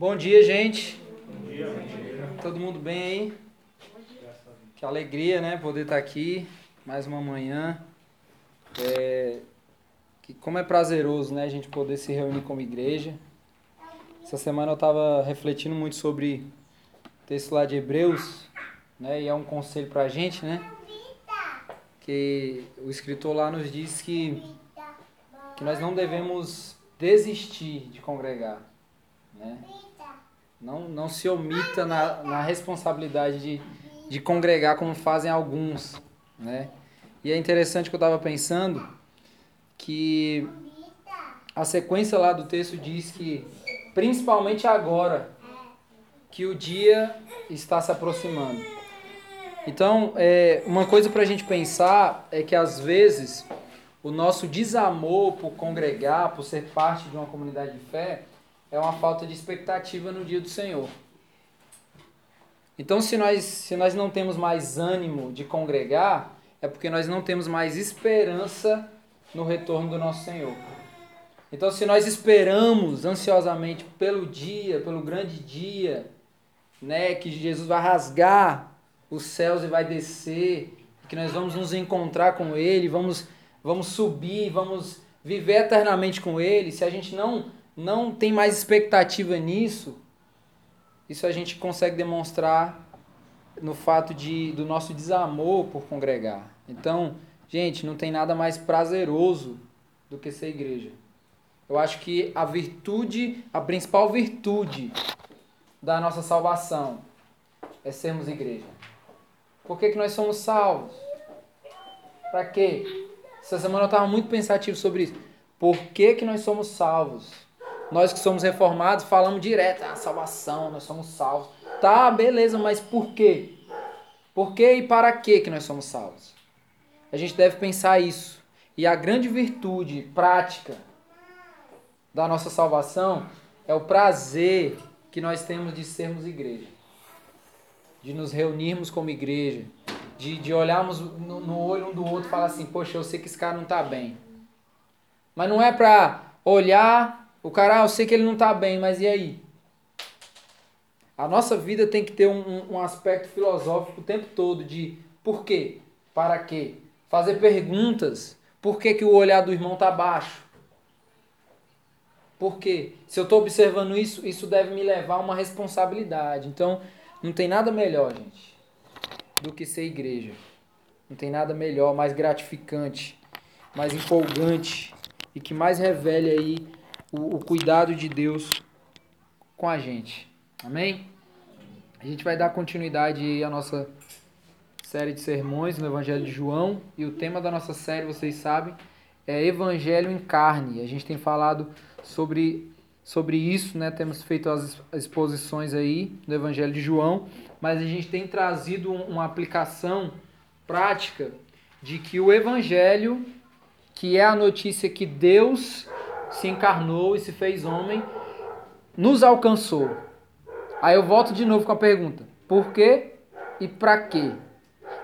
Bom dia, gente. Bom dia. Todo mundo bem aí? Que alegria, né? Poder estar aqui mais uma manhã. É, que como é prazeroso, né? A gente poder se reunir como igreja. Essa semana eu estava refletindo muito sobre o texto lá de Hebreus, né? E é um conselho para a gente, né? Que o escritor lá nos diz que, que nós não devemos desistir de congregar, né? Não, não se omita na, na responsabilidade de, de congregar como fazem alguns, né? E é interessante que eu estava pensando que a sequência lá do texto diz que, principalmente agora, que o dia está se aproximando. Então, é, uma coisa para a gente pensar é que às vezes o nosso desamor por congregar, por ser parte de uma comunidade de fé, é uma falta de expectativa no dia do Senhor. Então, se nós, se nós não temos mais ânimo de congregar, é porque nós não temos mais esperança no retorno do nosso Senhor. Então, se nós esperamos ansiosamente pelo dia, pelo grande dia, né, que Jesus vai rasgar os céus e vai descer, que nós vamos nos encontrar com Ele, vamos, vamos subir, vamos viver eternamente com Ele, se a gente não não tem mais expectativa nisso, isso a gente consegue demonstrar no fato de, do nosso desamor por congregar. Então, gente, não tem nada mais prazeroso do que ser igreja. Eu acho que a virtude, a principal virtude da nossa salvação é sermos igreja. Por que, que nós somos salvos? Para quê? Essa semana eu estava muito pensativo sobre isso. Por que, que nós somos salvos? Nós que somos reformados falamos direto, ah, salvação, nós somos salvos. Tá, beleza, mas por quê? Por que e para que que nós somos salvos? A gente deve pensar isso. E a grande virtude prática da nossa salvação é o prazer que nós temos de sermos igreja. De nos reunirmos como igreja. De, de olharmos no, no olho um do outro e falar assim, poxa, eu sei que esse cara não está bem. Mas não é para olhar o cara, ah, eu sei que ele não está bem, mas e aí? A nossa vida tem que ter um, um aspecto filosófico o tempo todo de por quê? Para quê? Fazer perguntas. Por que, que o olhar do irmão está baixo? Por quê? Se eu estou observando isso, isso deve me levar a uma responsabilidade. Então, não tem nada melhor, gente, do que ser igreja. Não tem nada melhor, mais gratificante, mais empolgante e que mais revele aí o, o cuidado de Deus com a gente. Amém? A gente vai dar continuidade à nossa série de sermões no Evangelho de João e o tema da nossa série, vocês sabem, é Evangelho em carne. A gente tem falado sobre, sobre isso, né? Temos feito as exposições aí do Evangelho de João, mas a gente tem trazido uma aplicação prática de que o Evangelho, que é a notícia que Deus se encarnou e se fez homem, nos alcançou. Aí eu volto de novo com a pergunta: por quê e para quê?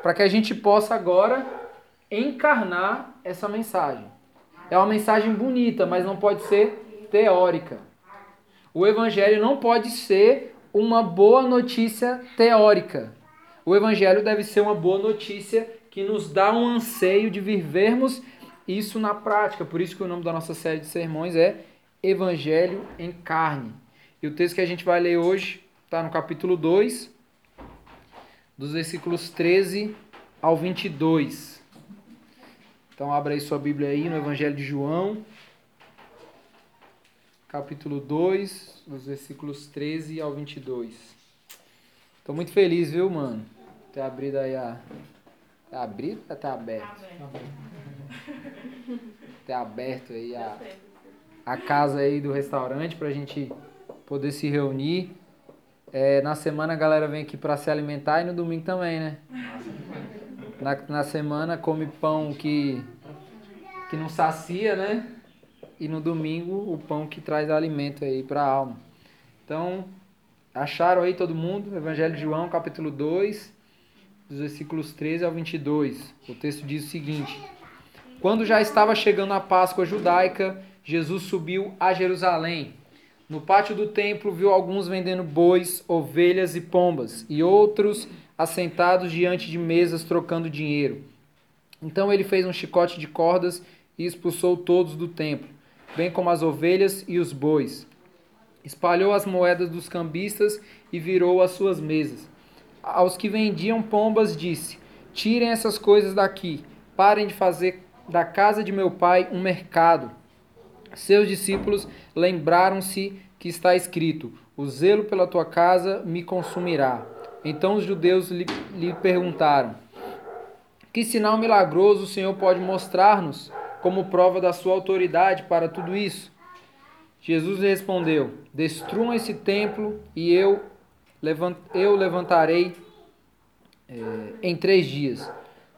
Para que a gente possa agora encarnar essa mensagem. É uma mensagem bonita, mas não pode ser teórica. O evangelho não pode ser uma boa notícia teórica. O evangelho deve ser uma boa notícia que nos dá um anseio de vivermos isso na prática. Por isso que o nome da nossa série de sermões é Evangelho em Carne. E o texto que a gente vai ler hoje está no capítulo 2, dos versículos 13 ao 22. Então abra aí sua Bíblia aí no Evangelho de João, capítulo 2, dos versículos 13 ao 22. Estou muito feliz, viu, mano? Ter abrido aí a. Tá abrido ou tá aberto? Tá aberto ter aberto aí a, a casa aí do restaurante para a gente poder se reunir. É, na semana a galera vem aqui para se alimentar e no domingo também, né? Na, na semana come pão que, que não sacia, né? E no domingo o pão que traz alimento aí para a alma. Então, acharam aí todo mundo? Evangelho de João, capítulo 2, dos versículos 13 ao 22. O texto diz o seguinte: quando já estava chegando a Páscoa judaica, Jesus subiu a Jerusalém. No pátio do templo viu alguns vendendo bois, ovelhas e pombas, e outros assentados diante de mesas trocando dinheiro. Então ele fez um chicote de cordas e expulsou todos do templo, bem como as ovelhas e os bois. Espalhou as moedas dos cambistas e virou as suas mesas. Aos que vendiam pombas disse: Tirem essas coisas daqui, parem de fazer da casa de meu pai um mercado. Seus discípulos lembraram-se que está escrito: O zelo pela tua casa me consumirá. Então os judeus lhe, lhe perguntaram: Que sinal milagroso o Senhor pode mostrar-nos como prova da sua autoridade para tudo isso? Jesus respondeu: Destruam esse templo e eu, levant, eu levantarei é, em três dias.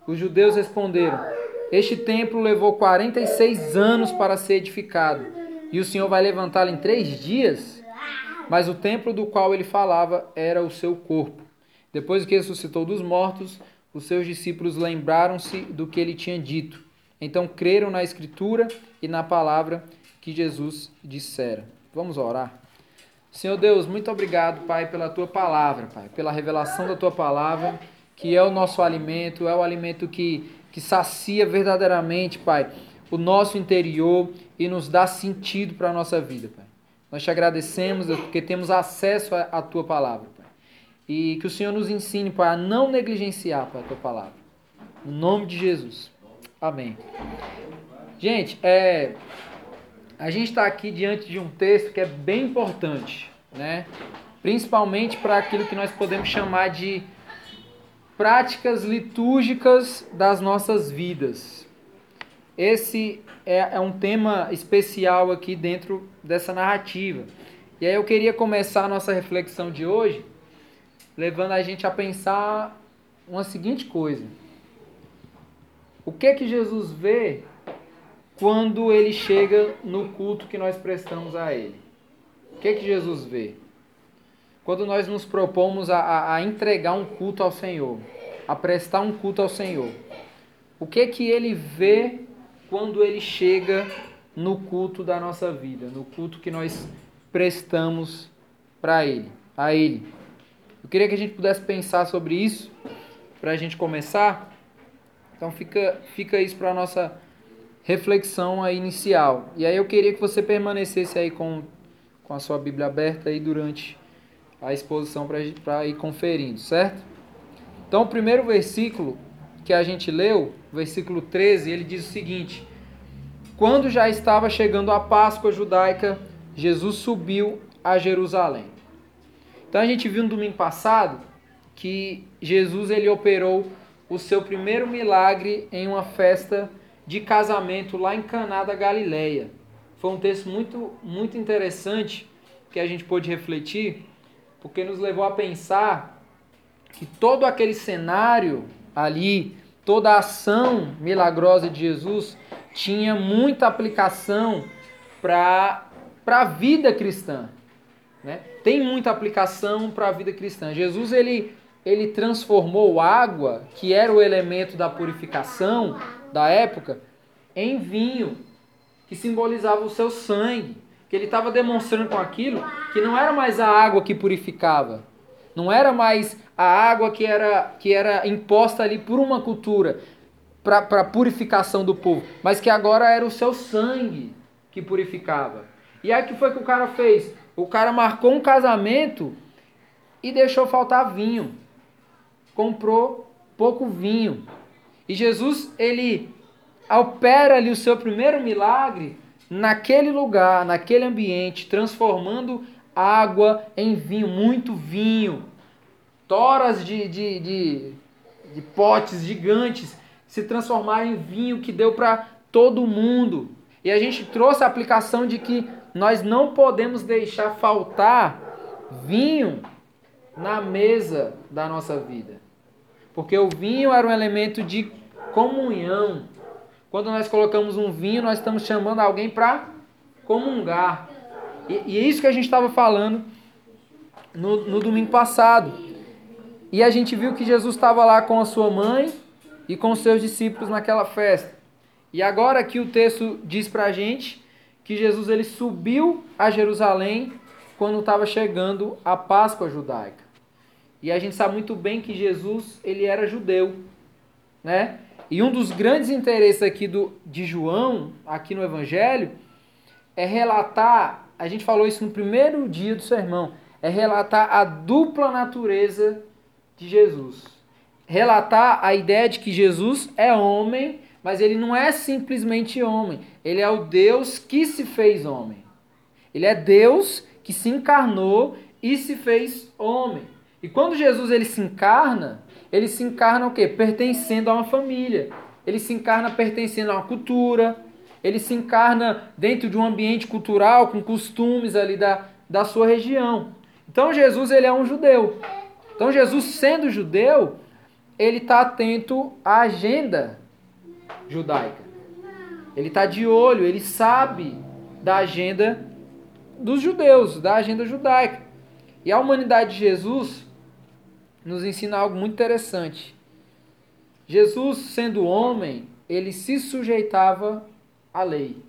Os judeus responderam: Este templo levou 46 anos para ser edificado e o Senhor vai levantá-lo em três dias? Mas o templo do qual ele falava era o seu corpo. Depois que ressuscitou dos mortos, os seus discípulos lembraram-se do que ele tinha dito. Então creram na Escritura e na palavra que Jesus dissera. Vamos orar. Senhor Deus, muito obrigado, Pai, pela tua palavra, Pai, pela revelação da tua palavra, que é o nosso alimento, é o alimento que, que sacia verdadeiramente, Pai, o nosso interior e nos dá sentido para a nossa vida, Pai. Nós te agradecemos, porque temos acesso à tua palavra, Pai. E que o Senhor nos ensine, Pai, a não negligenciar, Pai, a tua palavra. No nome de Jesus. Amém. Gente, é, a gente está aqui diante de um texto que é bem importante, né? Principalmente para aquilo que nós podemos chamar de práticas litúrgicas das nossas vidas. Esse é, é um tema especial aqui dentro dessa narrativa. E aí eu queria começar a nossa reflexão de hoje levando a gente a pensar uma seguinte coisa. O que que Jesus vê quando ele chega no culto que nós prestamos a ele? O que que Jesus vê? Quando nós nos propomos a, a, a entregar um culto ao Senhor, a prestar um culto ao Senhor, o que que ele vê quando ele chega no culto da nossa vida, no culto que nós prestamos para ele, a ele. Eu queria que a gente pudesse pensar sobre isso para a gente começar. Então fica fica isso para nossa reflexão aí inicial. E aí eu queria que você permanecesse aí com com a sua Bíblia aberta aí durante a exposição para ir conferindo, certo? Então, o primeiro versículo que a gente leu, versículo 13, ele diz o seguinte: Quando já estava chegando a Páscoa judaica, Jesus subiu a Jerusalém. Então a gente viu no domingo passado que Jesus ele operou o seu primeiro milagre em uma festa de casamento lá em Caná da Galileia. Foi um texto muito muito interessante que a gente pôde refletir, porque nos levou a pensar que todo aquele cenário ali, toda a ação milagrosa de Jesus tinha muita aplicação para a vida cristã. Né? Tem muita aplicação para a vida cristã. Jesus ele, ele transformou água, que era o elemento da purificação da época, em vinho, que simbolizava o seu sangue. Que ele estava demonstrando com aquilo que não era mais a água que purificava, não era mais a água que era, que era imposta ali por uma cultura para purificação do povo, mas que agora era o seu sangue que purificava. E aí o que foi que o cara fez? O cara marcou um casamento e deixou faltar vinho. Comprou pouco vinho. E Jesus, ele opera ali o seu primeiro milagre naquele lugar, naquele ambiente, transformando água em vinho, muito vinho toras de, de, de, de potes gigantes se transformaram em vinho que deu para todo mundo. E a gente trouxe a aplicação de que nós não podemos deixar faltar vinho na mesa da nossa vida. Porque o vinho era um elemento de comunhão. Quando nós colocamos um vinho, nós estamos chamando alguém para comungar. E, e, é isso que a gente estava falando no, no domingo passado. E a gente viu que Jesus estava lá com a sua mãe e com os seus discípulos naquela festa. E agora aqui o texto diz para a gente que Jesus ele subiu a Jerusalém quando estava chegando a Páscoa judaica. E a gente sabe muito bem que Jesus ele era judeu, né? E um dos grandes interesses aqui do, de João, aqui no Evangelho, é relatar, a gente falou isso no primeiro dia do sermão, é relatar a dupla natureza de Jesus. Relatar a ideia de que Jesus é homem, mas ele não é simplesmente homem, ele é o Deus que se fez homem. Ele é Deus que se encarnou e se fez homem. E quando Jesus ele se encarna, ele se encarna o quê? Pertencendo a uma família. Ele se encarna pertencendo a uma cultura. Ele se encarna dentro de um ambiente cultural, com costumes ali da, da sua região. Então Jesus ele é um judeu. Então Jesus sendo judeu, ele está atento à agenda judaica. Ele está de olho, ele sabe da agenda dos judeus, da agenda judaica. E a humanidade de Jesus nos ensina algo muito interessante. Jesus, sendo homem, ele se sujeitava à lei.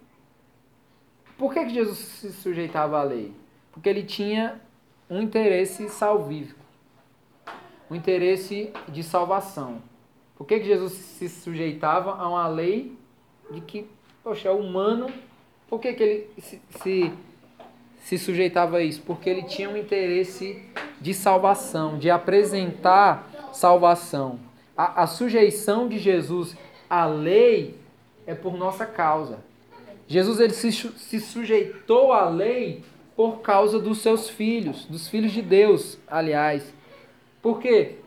Por que, que Jesus se sujeitava à lei? Porque ele tinha um interesse salvífico, um interesse de salvação. Por que, que Jesus se sujeitava a uma lei de que, poxa, é humano? Por que, que ele se, se se sujeitava a isso? Porque ele tinha um interesse de salvação, de apresentar salvação. A, a sujeição de Jesus à lei é por nossa causa. Jesus ele se, se sujeitou à lei por causa dos seus filhos, dos filhos de Deus, aliás. Por quê?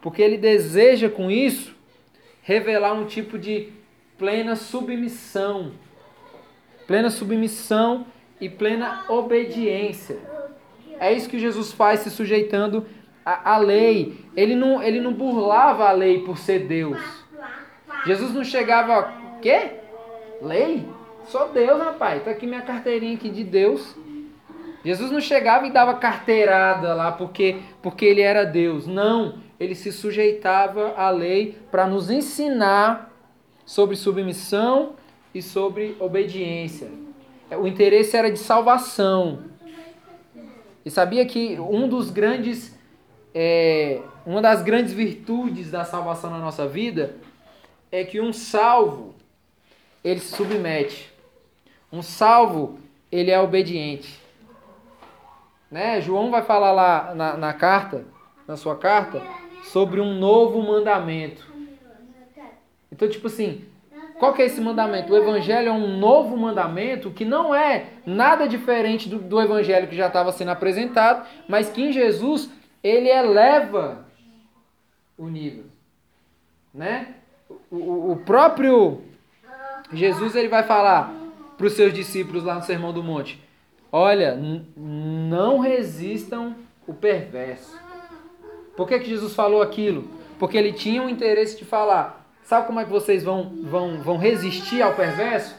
Porque ele deseja com isso revelar um tipo de plena submissão. Plena submissão e plena obediência. É isso que Jesus faz se sujeitando à, à lei. Ele não, ele não burlava a lei por ser Deus. Jesus não chegava, quê? Lei? Sou Deus, rapaz. Tá aqui minha carteirinha aqui de Deus. Jesus não chegava e dava carteirada lá porque, porque ele era Deus. Não, ele se sujeitava à lei para nos ensinar sobre submissão e sobre obediência. O interesse era de salvação. E sabia que um dos grandes, é, uma das grandes virtudes da salvação na nossa vida é que um salvo ele se submete. Um salvo ele é obediente. Né? João vai falar lá na, na carta, na sua carta, sobre um novo mandamento. Então, tipo assim, qual que é esse mandamento? O evangelho é um novo mandamento que não é nada diferente do, do evangelho que já estava sendo apresentado, mas que em Jesus ele eleva o nível. Né? O, o próprio Jesus ele vai falar para os seus discípulos lá no Sermão do Monte: Olha, não resistam o perverso. Por que, que Jesus falou aquilo? Porque ele tinha o interesse de falar: Sabe como é que vocês vão, vão, vão resistir ao perverso?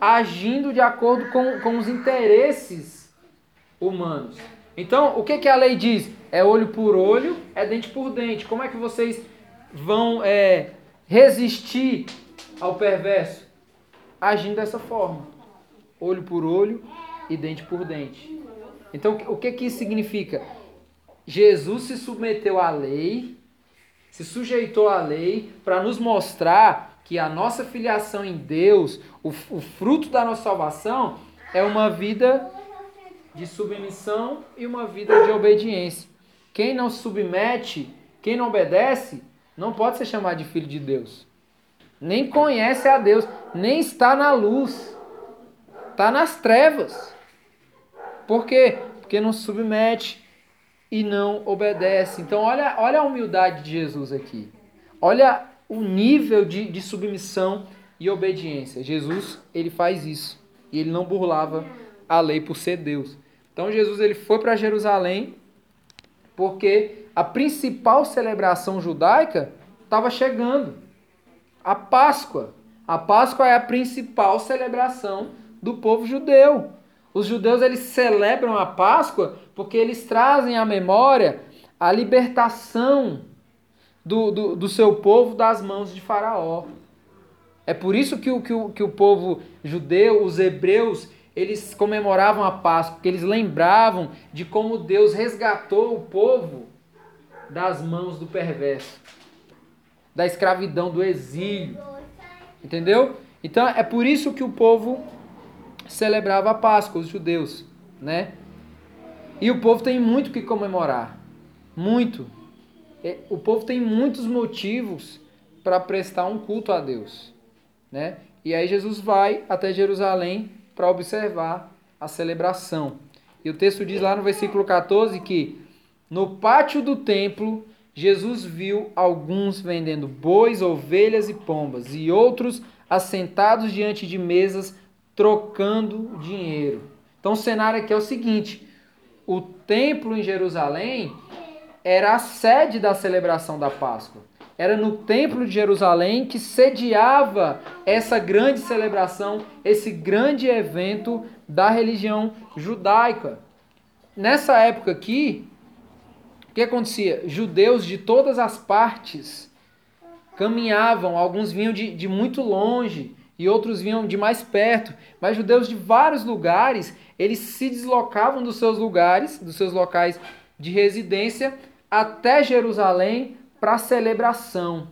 Agindo de acordo com, com os interesses humanos. Então, o que, que a lei diz? É olho por olho, é dente por dente. Como é que vocês vão é, resistir ao perverso? Agindo dessa forma. Olho por olho e dente por dente. Então, o que, que isso significa? Jesus se submeteu à lei se sujeitou à lei para nos mostrar que a nossa filiação em Deus, o, o fruto da nossa salvação, é uma vida de submissão e uma vida de obediência. Quem não submete, quem não obedece, não pode ser chamado de filho de Deus. Nem conhece a Deus, nem está na luz. Está nas trevas. Por quê? Porque não submete, e não obedece. Então, olha, olha a humildade de Jesus aqui. Olha o nível de, de submissão e obediência. Jesus, ele faz isso. E ele não burlava a lei por ser Deus. Então, Jesus ele foi para Jerusalém porque a principal celebração judaica estava chegando. A Páscoa. A Páscoa é a principal celebração do povo judeu. Os judeus eles celebram a Páscoa porque eles trazem à memória a libertação do, do, do seu povo das mãos de Faraó. É por isso que o, que o, que o povo judeu, os hebreus, eles comemoravam a Páscoa? Porque eles lembravam de como Deus resgatou o povo das mãos do perverso, da escravidão, do exílio. Entendeu? Então é por isso que o povo celebrava a Páscoa, os judeus, né? E o povo tem muito que comemorar. Muito. É, o povo tem muitos motivos para prestar um culto a Deus, né? E aí Jesus vai até Jerusalém para observar a celebração. E o texto diz lá no versículo 14 que no pátio do templo Jesus viu alguns vendendo bois, ovelhas e pombas, e outros assentados diante de mesas trocando dinheiro. Então o cenário aqui é o seguinte: o templo em Jerusalém era a sede da celebração da Páscoa. Era no templo de Jerusalém que sediava essa grande celebração, esse grande evento da religião judaica. Nessa época aqui, o que acontecia? Judeus de todas as partes caminhavam, alguns vinham de, de muito longe e outros vinham de mais perto, mas judeus de vários lugares, eles se deslocavam dos seus lugares, dos seus locais de residência até Jerusalém para celebração.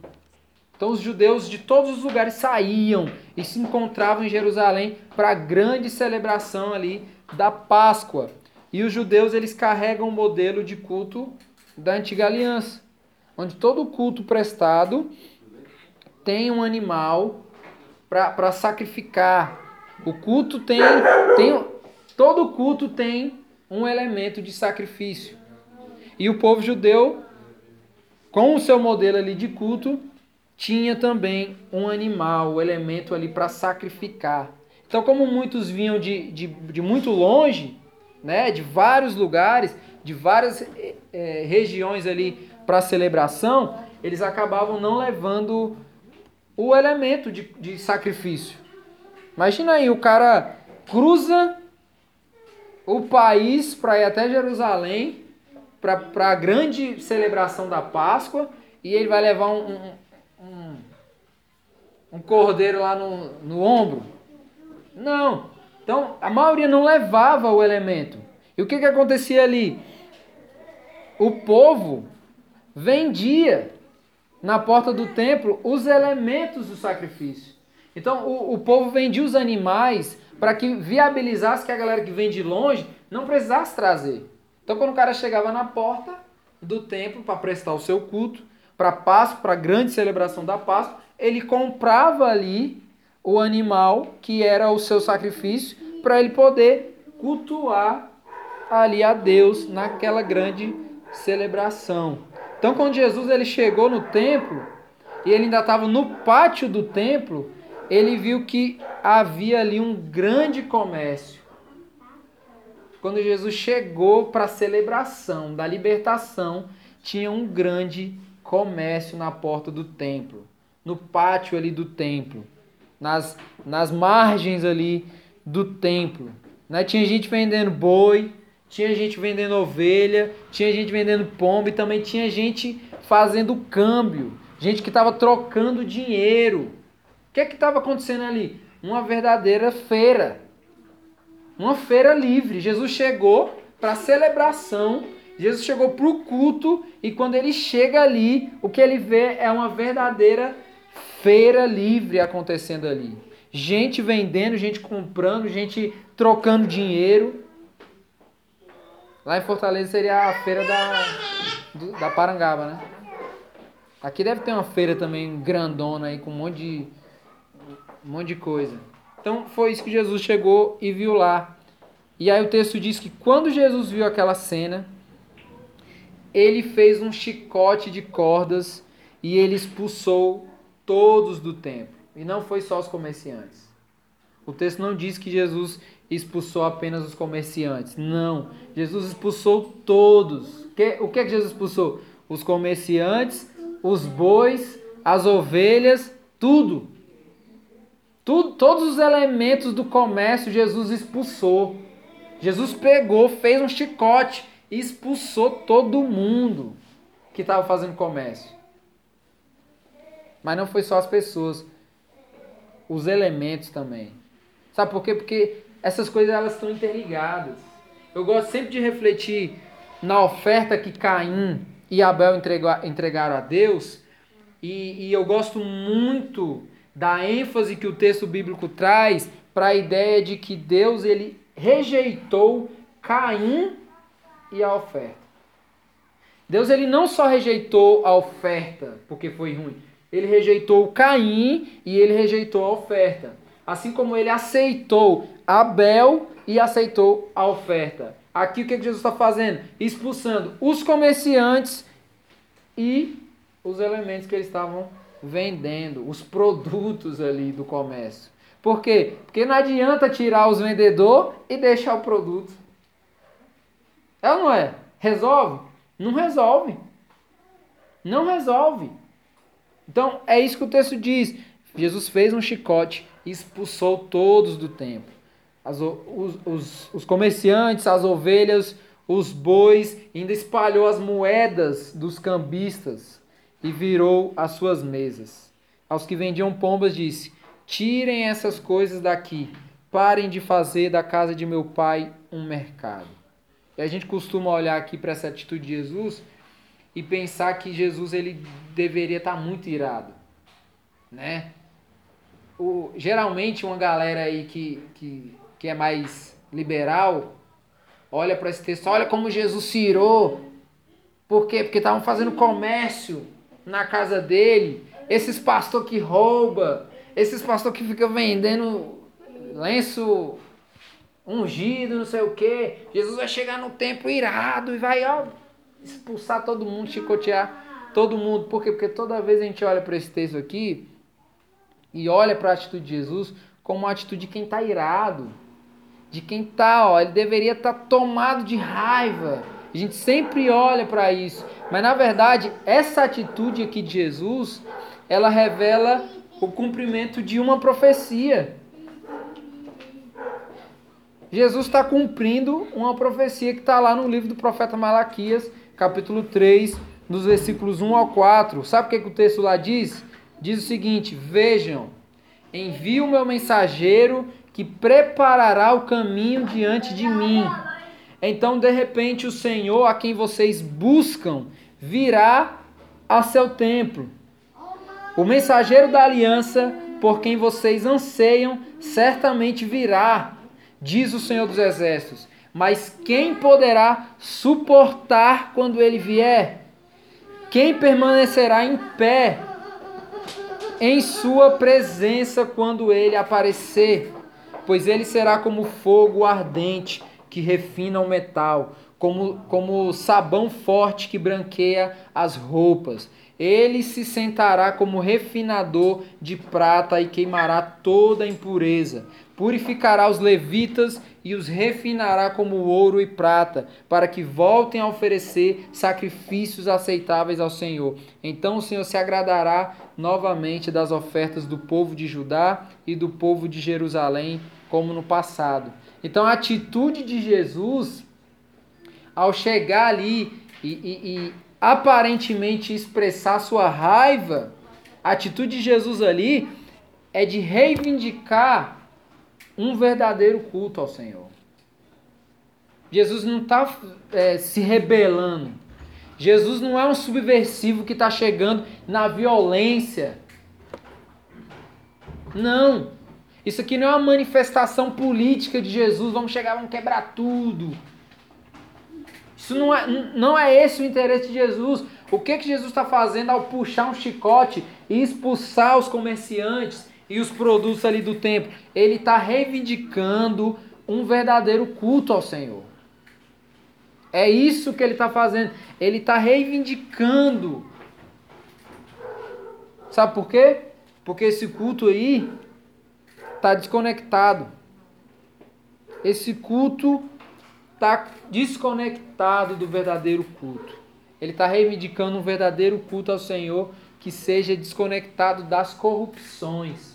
Então os judeus de todos os lugares saíam e se encontravam em Jerusalém para a grande celebração ali da Páscoa. E os judeus eles carregam o modelo de culto da antiga aliança, onde todo culto prestado tem um animal para sacrificar. O culto tem, tem todo culto tem um elemento de sacrifício. E o povo judeu, com o seu modelo ali de culto, tinha também um animal, o um elemento ali para sacrificar. Então, como muitos vinham de, de, de muito longe, né, de vários lugares, de várias é, regiões ali para celebração, eles acabavam não levando o elemento de, de sacrifício. Imagina aí, o cara cruza o país para ir até Jerusalém para a grande celebração da Páscoa e ele vai levar um, um, um, um cordeiro lá no, no ombro. Não. Então, a maioria não levava o elemento. E o que, que acontecia ali? O povo vendia na porta do templo os elementos do sacrifício. Então, o, o povo vendia os animais para que viabilizasse que a galera que vem de longe não precisasse trazer. Então, quando o cara chegava na porta do templo para prestar o seu culto, para Páscoa, para a grande celebração da Páscoa, ele comprava ali o animal que era o seu sacrifício para ele poder cultuar ali a Deus naquela grande celebração. Então, quando Jesus ele chegou no templo e ele ainda estava no pátio do templo, ele viu que havia ali um grande comércio quando Jesus chegou para a celebração da libertação, tinha um grande comércio na porta do templo, no pátio ali do templo, nas, nas margens ali do templo. Né? Tinha gente vendendo boi, tinha gente vendendo ovelha, tinha gente vendendo pombo e também tinha gente fazendo câmbio, gente que estava trocando dinheiro. O que é que estava acontecendo ali? Uma verdadeira feira uma feira livre. Jesus chegou para a celebração, Jesus chegou para o culto e quando ele chega ali, o que ele vê é uma verdadeira feira livre acontecendo ali. Gente vendendo, gente comprando, gente trocando dinheiro. Lá em Fortaleza seria a feira da, da Parangaba, né? Aqui deve ter uma feira também grandona aí com um monte de, um monte de coisa. Então foi isso que Jesus chegou e viu lá. E aí o texto diz que quando Jesus viu aquela cena, ele fez um chicote de cordas e ele expulsou todos do templo. E não foi só os comerciantes. O texto não diz que Jesus expulsou apenas os comerciantes. Não. Jesus expulsou todos. O que, é que Jesus expulsou? Os comerciantes, os bois, as ovelhas, tudo. Tudo, todos os elementos do comércio Jesus expulsou. Jesus pegou, fez um chicote e expulsou todo mundo que estava fazendo comércio. Mas não foi só as pessoas, os elementos também. Sabe por quê? Porque essas coisas elas estão interligadas. Eu gosto sempre de refletir na oferta que Caim e Abel entregaram a Deus, e, e eu gosto muito da ênfase que o texto bíblico traz para a ideia de que Deus ele rejeitou Caim e a oferta. Deus ele não só rejeitou a oferta porque foi ruim, ele rejeitou Caim e ele rejeitou a oferta. Assim como ele aceitou Abel e aceitou a oferta. Aqui o que Jesus está fazendo? Expulsando os comerciantes e os elementos que eles estavam vendendo, os produtos ali do comércio. Por quê? Porque não adianta tirar os vendedores e deixar o produto. É ou não é? Resolve? Não resolve. Não resolve. Então, é isso que o texto diz. Jesus fez um chicote expulsou todos do templo. As, os, os, os comerciantes, as ovelhas, os bois, ainda espalhou as moedas dos cambistas e virou as suas mesas. Aos que vendiam pombas, disse: Tirem essas coisas daqui, parem de fazer da casa de meu pai um mercado. E a gente costuma olhar aqui para essa atitude de Jesus e pensar que Jesus ele deveria estar muito irado, né? O, geralmente uma galera aí que, que, que é mais liberal olha para esse texto, olha como Jesus irou. Por quê? Porque estavam fazendo comércio na casa dele. Esses pastor que rouba, esses pastor que fica vendendo lenço ungido, não sei o quê. Jesus vai chegar no templo irado e vai, ó, expulsar todo mundo, chicotear todo mundo. Por quê? Porque toda vez a gente olha para esse texto aqui e olha para a atitude de Jesus como uma atitude de quem está irado, de quem está, ó, ele deveria estar tá tomado de raiva. A gente sempre olha para isso, mas na verdade essa atitude aqui de Jesus, ela revela o cumprimento de uma profecia. Jesus está cumprindo uma profecia que está lá no livro do profeta Malaquias, capítulo 3, nos versículos 1 ao 4. Sabe o que, que o texto lá diz? Diz o seguinte: Vejam, envio o meu mensageiro que preparará o caminho diante de mim. Então, de repente, o Senhor a quem vocês buscam virá a seu templo. O mensageiro da aliança, por quem vocês anseiam, certamente virá diz o Senhor dos Exércitos. Mas quem poderá suportar quando ele vier? Quem permanecerá em pé em sua presença quando ele aparecer? Pois ele será como fogo ardente que refina o metal, como, como sabão forte que branqueia as roupas. Ele se sentará como refinador de prata e queimará toda impureza purificará os levitas e os refinará como ouro e prata, para que voltem a oferecer sacrifícios aceitáveis ao Senhor. Então o Senhor se agradará novamente das ofertas do povo de Judá e do povo de Jerusalém, como no passado. Então a atitude de Jesus, ao chegar ali e, e, e aparentemente expressar sua raiva, a atitude de Jesus ali é de reivindicar um verdadeiro culto ao Senhor. Jesus não está é, se rebelando. Jesus não é um subversivo que está chegando na violência. Não. Isso aqui não é uma manifestação política de Jesus. Vamos chegar, vamos quebrar tudo. Isso não é, não é esse o interesse de Jesus. O que, que Jesus está fazendo ao puxar um chicote e expulsar os comerciantes e os produtos ali do templo. Ele está reivindicando um verdadeiro culto ao Senhor. É isso que ele está fazendo. Ele está reivindicando. Sabe por quê? Porque esse culto aí está desconectado. Esse culto está desconectado do verdadeiro culto. Ele está reivindicando um verdadeiro culto ao Senhor que seja desconectado das corrupções.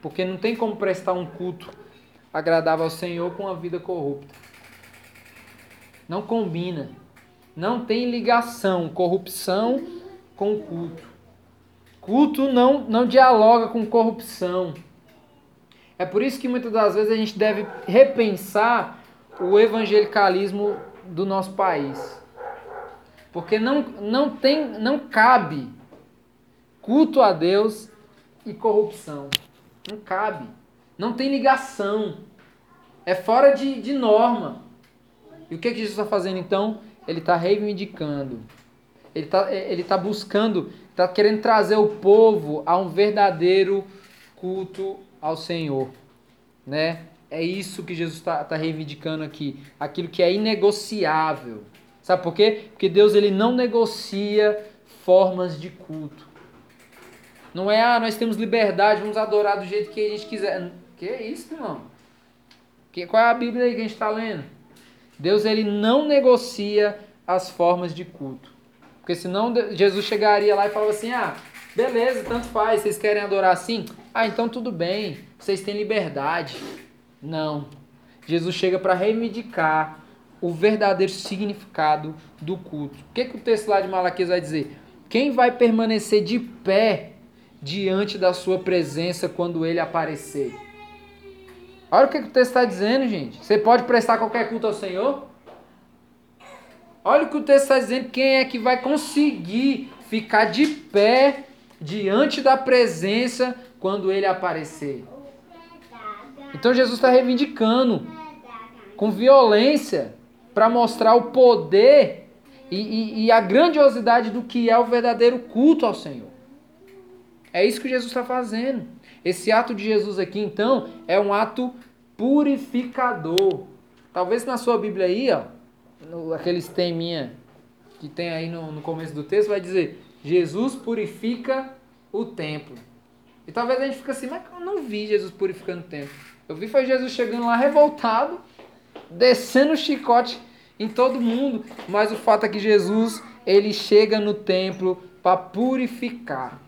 Porque não tem como prestar um culto agradável ao Senhor com uma vida corrupta. Não combina. Não tem ligação corrupção com culto. Culto não, não dialoga com corrupção. É por isso que muitas das vezes a gente deve repensar o evangelicalismo do nosso país. Porque não, não, tem, não cabe culto a Deus e corrupção. Não cabe. Não tem ligação. É fora de, de norma. E o que, que Jesus está fazendo então? Ele está reivindicando. Ele está ele tá buscando, está querendo trazer o povo a um verdadeiro culto ao Senhor. Né? É isso que Jesus está tá reivindicando aqui. Aquilo que é inegociável. Sabe por quê? Porque Deus ele não negocia formas de culto. Não é, ah, nós temos liberdade, vamos adorar do jeito que a gente quiser. Que é isso, irmão? Que, qual é a Bíblia aí que a gente está lendo? Deus ele não negocia as formas de culto. Porque senão Jesus chegaria lá e falava assim: ah, beleza, tanto faz, vocês querem adorar assim? Ah, então tudo bem, vocês têm liberdade. Não. Jesus chega para reivindicar o verdadeiro significado do culto. O que, que o texto lá de Malaquias vai dizer? Quem vai permanecer de pé diante da sua presença quando ele aparecer? Olha o que, o texto está dizendo, gente. Você pode prestar qualquer culto ao Senhor? Olha o que o texto está dizendo. Quem é que vai conseguir ficar de pé diante da presença quando ele aparecer? Então Jesus está reivindicando com violência para mostrar o poder e, e, e, a grandiosidade do que é o verdadeiro culto ao Senhor. É isso que Jesus está fazendo. Esse ato de Jesus aqui, então, é um ato purificador. Talvez na sua Bíblia aí, ó, no, aqueles teminha que tem aí no, no começo do texto, vai dizer: Jesus purifica o templo. E talvez a gente fique assim, mas eu não vi Jesus purificando o templo. Eu vi foi Jesus chegando lá revoltado, descendo o chicote em todo mundo, mas o fato é que Jesus, ele chega no templo para purificar.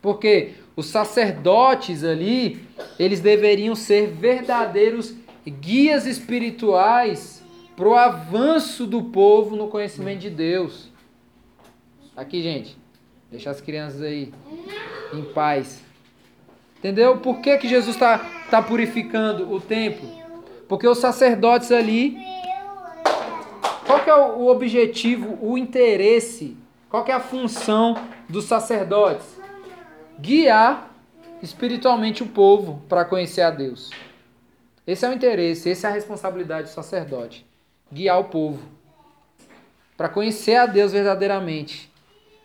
Porque os sacerdotes ali, eles deveriam ser verdadeiros guias espirituais para o avanço do povo no conhecimento de Deus. Aqui, gente, deixa as crianças aí em paz. Entendeu? Por que, que Jesus está tá purificando o templo? Porque os sacerdotes ali. Qual que é o objetivo, o interesse? Qual que é a função dos sacerdotes? Guiar espiritualmente o povo para conhecer a Deus. Esse é o interesse, essa é a responsabilidade do sacerdote. Guiar o povo para conhecer a Deus verdadeiramente.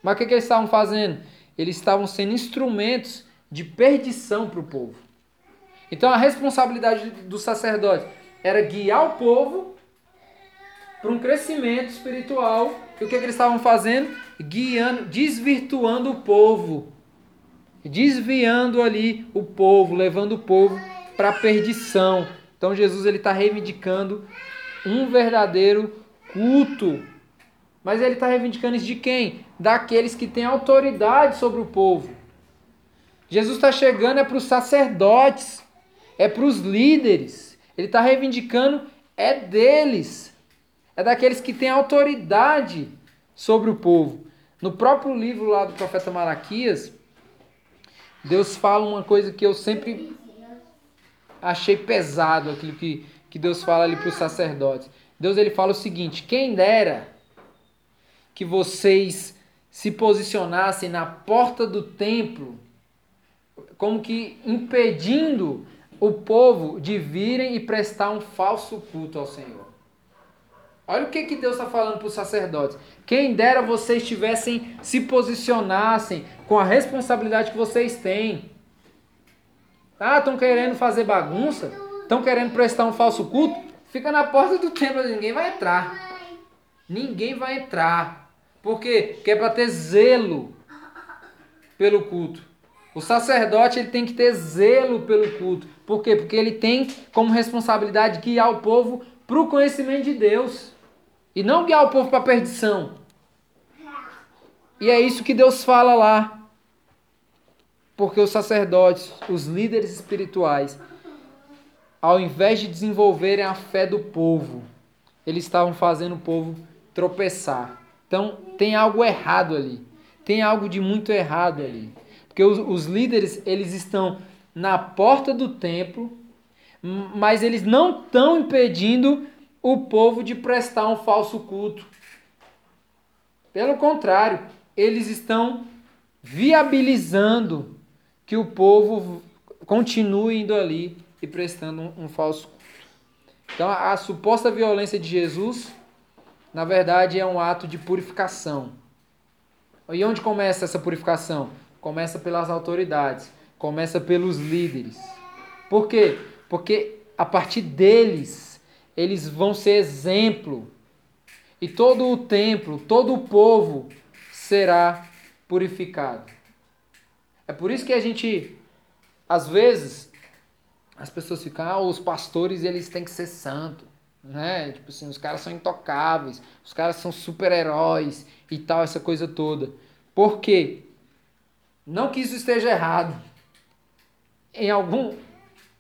Mas o que, que eles estavam fazendo? Eles estavam sendo instrumentos de perdição para o povo. Então a responsabilidade do sacerdote era guiar o povo para um crescimento espiritual. E o que, que eles estavam fazendo? Guiando, desvirtuando o povo. Desviando ali o povo, levando o povo para a perdição. Então Jesus ele está reivindicando um verdadeiro culto. Mas ele está reivindicando isso de quem? Daqueles que têm autoridade sobre o povo. Jesus está chegando é para os sacerdotes, é para os líderes. Ele está reivindicando é deles, é daqueles que têm autoridade sobre o povo. No próprio livro lá do profeta Malaquias, Deus fala uma coisa que eu sempre achei pesado, aquilo que, que Deus fala ali para os sacerdotes. Deus ele fala o seguinte: quem dera que vocês se posicionassem na porta do templo como que impedindo o povo de virem e prestar um falso culto ao Senhor. Olha o que, que Deus está falando para os sacerdotes. Quem dera vocês tivessem, se posicionassem com a responsabilidade que vocês têm. Ah, estão querendo fazer bagunça? Estão querendo prestar um falso culto? Fica na porta do templo, ninguém vai entrar. Ninguém vai entrar. Por quê? Porque é para ter zelo pelo culto. O sacerdote ele tem que ter zelo pelo culto. Por quê? Porque ele tem como responsabilidade guiar o povo para o conhecimento de Deus. E não guiar o povo para a perdição. E é isso que Deus fala lá. Porque os sacerdotes, os líderes espirituais, ao invés de desenvolverem a fé do povo, eles estavam fazendo o povo tropeçar. Então tem algo errado ali. Tem algo de muito errado ali. Porque os, os líderes, eles estão na porta do templo, mas eles não estão impedindo o povo de prestar um falso culto. Pelo contrário, eles estão viabilizando que o povo continue indo ali e prestando um, um falso culto. Então, a, a suposta violência de Jesus, na verdade, é um ato de purificação. E onde começa essa purificação? Começa pelas autoridades, começa pelos líderes. Por quê? Porque a partir deles, eles vão ser exemplo. E todo o templo, todo o povo será purificado. É por isso que a gente, às vezes, as pessoas ficam, ah, os pastores eles têm que ser santos, né? Tipo assim, os caras são intocáveis, os caras são super-heróis e tal, essa coisa toda. Por quê? Não que isso esteja errado. Em algum,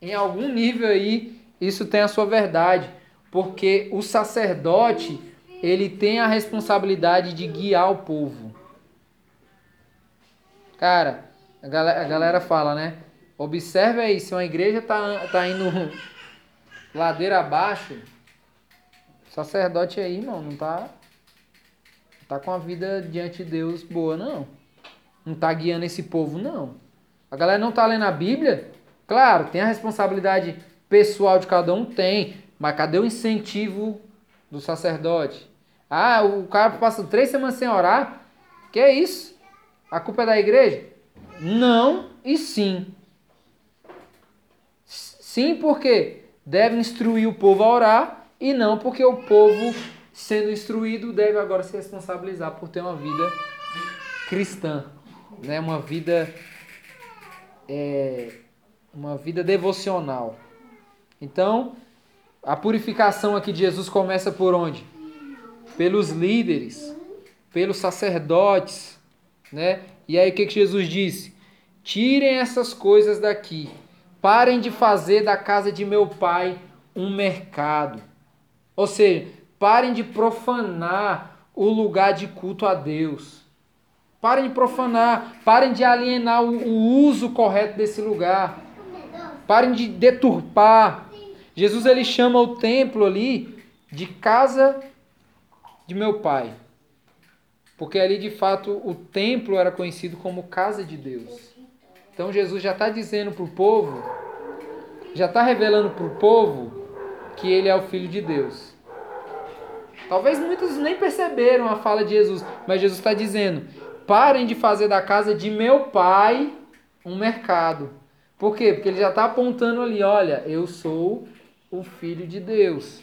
em algum nível aí, isso tem a sua verdade. Porque o sacerdote, ele tem a responsabilidade de guiar o povo. Cara, a galera, a galera fala, né? Observe aí, se uma igreja tá, tá indo ladeira abaixo, sacerdote aí, irmão, não tá, tá com a vida diante de Deus boa, não. Não tá guiando esse povo, não. A galera não tá lendo a Bíblia? Claro, tem a responsabilidade pessoal de cada um, tem. Mas cadê o incentivo do sacerdote? Ah, o cara passa três semanas sem orar? Que é isso? A culpa é da igreja? Não e sim. Sim, porque deve instruir o povo a orar e não porque o povo, sendo instruído, deve agora se responsabilizar por ter uma vida cristã, né? uma vida é, uma vida devocional. Então, a purificação aqui de Jesus começa por onde? Pelos líderes, pelos sacerdotes, né? E aí o que, que Jesus disse? Tirem essas coisas daqui. Parem de fazer da casa de meu pai um mercado. Ou seja, parem de profanar o lugar de culto a Deus. Parem de profanar, parem de alienar o, o uso correto desse lugar. Parem de deturpar. Jesus ele chama o templo ali de casa de meu pai. Porque ali de fato o templo era conhecido como casa de Deus. Então Jesus já está dizendo para o povo, já está revelando para o povo que ele é o Filho de Deus. Talvez muitos nem perceberam a fala de Jesus, mas Jesus está dizendo: parem de fazer da casa de meu pai um mercado. Por quê? Porque ele já está apontando ali: olha, eu sou o Filho de Deus.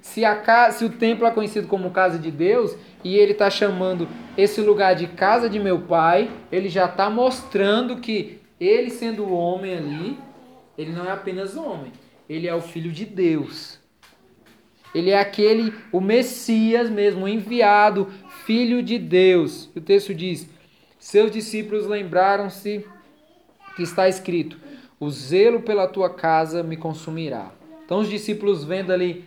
Se, a casa, se o templo é conhecido como casa de Deus e ele está chamando esse lugar de casa de meu pai, ele já está mostrando que ele sendo homem ali, ele não é apenas homem, ele é o filho de Deus. Ele é aquele, o Messias mesmo, o enviado, filho de Deus. O texto diz: Seus discípulos lembraram-se que está escrito: O zelo pela tua casa me consumirá. Então os discípulos vendo ali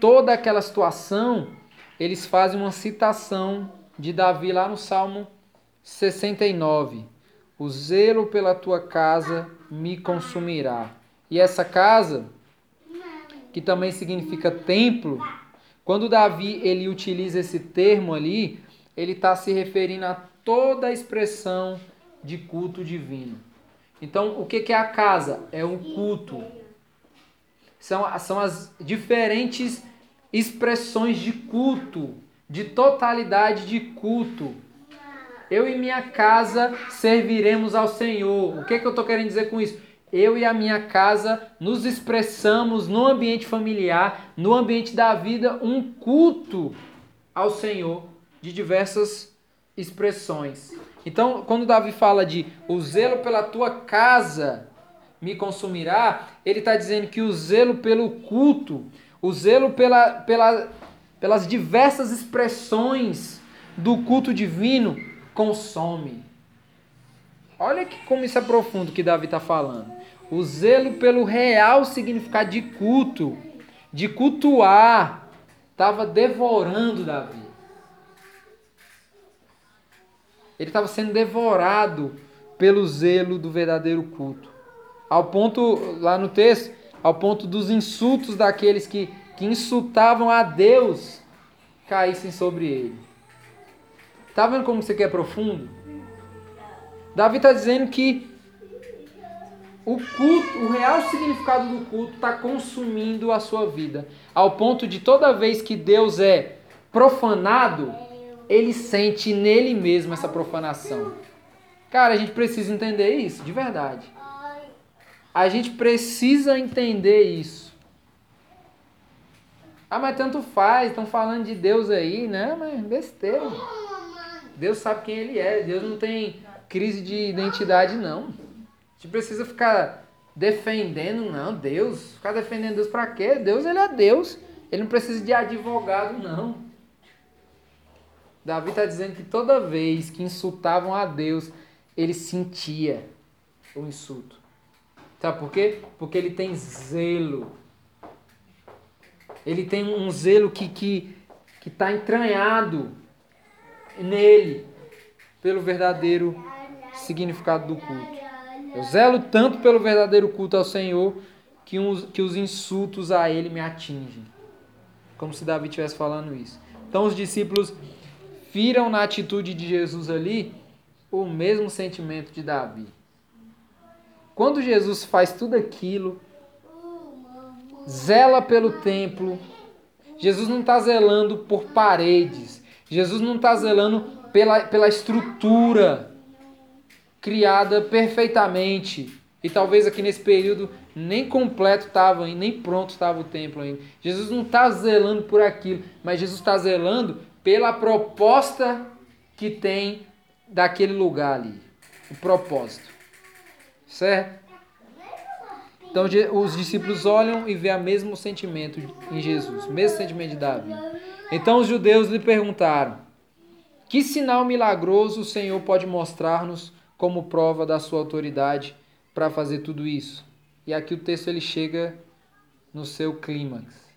toda aquela situação, eles fazem uma citação de Davi lá no Salmo 69. O zelo pela tua casa me consumirá. E essa casa, que também significa templo, quando Davi ele utiliza esse termo ali, ele está se referindo a toda a expressão de culto divino. Então, o que é a casa? É um culto. São, são as diferentes expressões de culto, de totalidade de culto. Eu e minha casa serviremos ao Senhor. O que, é que eu estou querendo dizer com isso? Eu e a minha casa nos expressamos no ambiente familiar, no ambiente da vida, um culto ao Senhor de diversas expressões. Então, quando Davi fala de o zelo pela tua casa me consumirá, ele está dizendo que o zelo pelo culto o zelo pela, pela, pelas diversas expressões do culto divino consome. Olha que, como isso é profundo que Davi está falando. O zelo pelo real significado de culto, de cultuar, estava devorando Davi. Ele estava sendo devorado pelo zelo do verdadeiro culto. Ao ponto, lá no texto, ao ponto dos insultos daqueles que, que insultavam a Deus caíssem sobre ele. Tá vendo como isso aqui é profundo? Davi está dizendo que o culto, o real significado do culto está consumindo a sua vida, ao ponto de toda vez que Deus é profanado, ele sente nele mesmo essa profanação. Cara, a gente precisa entender isso, de verdade. A gente precisa entender isso. Ah, mas tanto faz, estão falando de Deus aí, né? Mas besteira. Deus sabe quem ele é. Deus não tem crise de identidade, não. A gente precisa ficar defendendo, não. Deus, ficar defendendo Deus para quê? Deus, ele é Deus. Ele não precisa de advogado, não. Davi está dizendo que toda vez que insultavam a Deus, ele sentia o insulto. Sabe por quê? Porque ele tem zelo. Ele tem um zelo que está que, que tá entranhado nele pelo verdadeiro significado do culto. Eu zelo tanto pelo verdadeiro culto ao Senhor que, uns, que os insultos a ele me atingem. Como se Davi estivesse falando isso. Então os discípulos viram na atitude de Jesus ali o mesmo sentimento de Davi. Quando Jesus faz tudo aquilo, zela pelo templo, Jesus não está zelando por paredes, Jesus não está zelando pela, pela estrutura criada perfeitamente. E talvez aqui nesse período nem completo estava, nem pronto estava o templo ainda. Jesus não está zelando por aquilo, mas Jesus está zelando pela proposta que tem daquele lugar ali. O propósito. Certo? Então os discípulos olham e vê o mesmo sentimento em Jesus, o mesmo sentimento de Davi. Então os judeus lhe perguntaram: Que sinal milagroso o Senhor pode mostrar-nos como prova da sua autoridade para fazer tudo isso? E aqui o texto ele chega no seu clímax.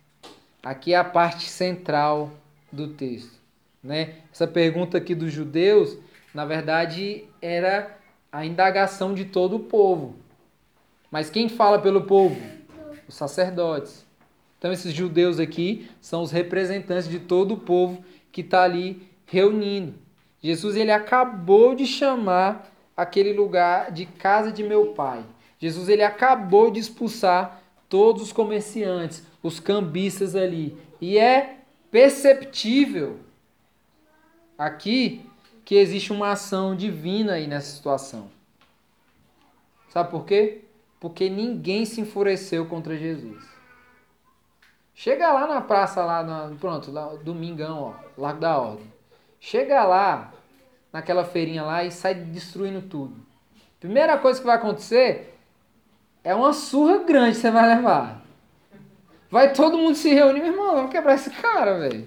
Aqui é a parte central do texto, né? Essa pergunta aqui dos judeus, na verdade, era a indagação de todo o povo. Mas quem fala pelo povo? Os sacerdotes. Então, esses judeus aqui são os representantes de todo o povo que está ali reunindo. Jesus ele acabou de chamar aquele lugar de casa de meu pai. Jesus ele acabou de expulsar todos os comerciantes, os cambistas ali. E é perceptível aqui que existe uma ação divina aí nessa situação. Sabe por quê? porque ninguém se enfureceu contra Jesus. Chega lá na praça, lá, na, pronto, lá, domingão, ó, Lago da Ordem. Chega lá, naquela feirinha lá e sai destruindo tudo. Primeira coisa que vai acontecer é uma surra grande que você vai levar. Vai todo mundo se reunir, meu irmão, vamos quebrar esse cara, velho.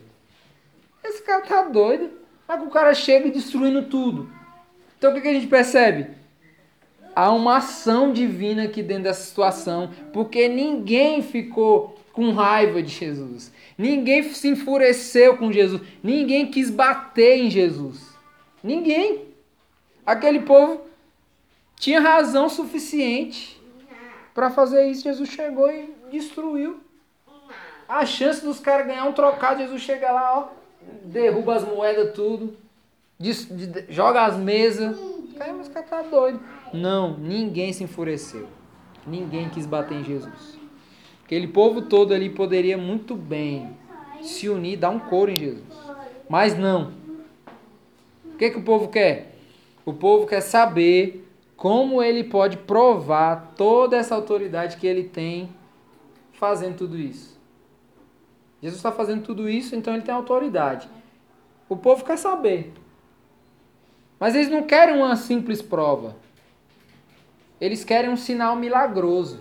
Esse cara tá doido. Mas o cara chega destruindo tudo. Então o que, que a gente percebe? há uma ação divina aqui dentro dessa situação, porque ninguém ficou com raiva de Jesus. Ninguém se enfureceu com Jesus. Ninguém quis bater em Jesus. Ninguém. Aquele povo tinha razão suficiente para fazer isso. Jesus chegou e destruiu. A chance dos caras ganhar um trocado, Jesus chega lá, ó, derruba as moedas tudo, joga as mesas. Cara, mas cara tá doido. Não, ninguém se enfureceu. Ninguém quis bater em Jesus. Aquele povo todo ali poderia muito bem se unir, dar um coro em Jesus. Mas não. O que, que o povo quer? O povo quer saber como ele pode provar toda essa autoridade que ele tem fazendo tudo isso. Jesus está fazendo tudo isso, então ele tem autoridade. O povo quer saber. Mas eles não querem uma simples prova. Eles querem um sinal milagroso.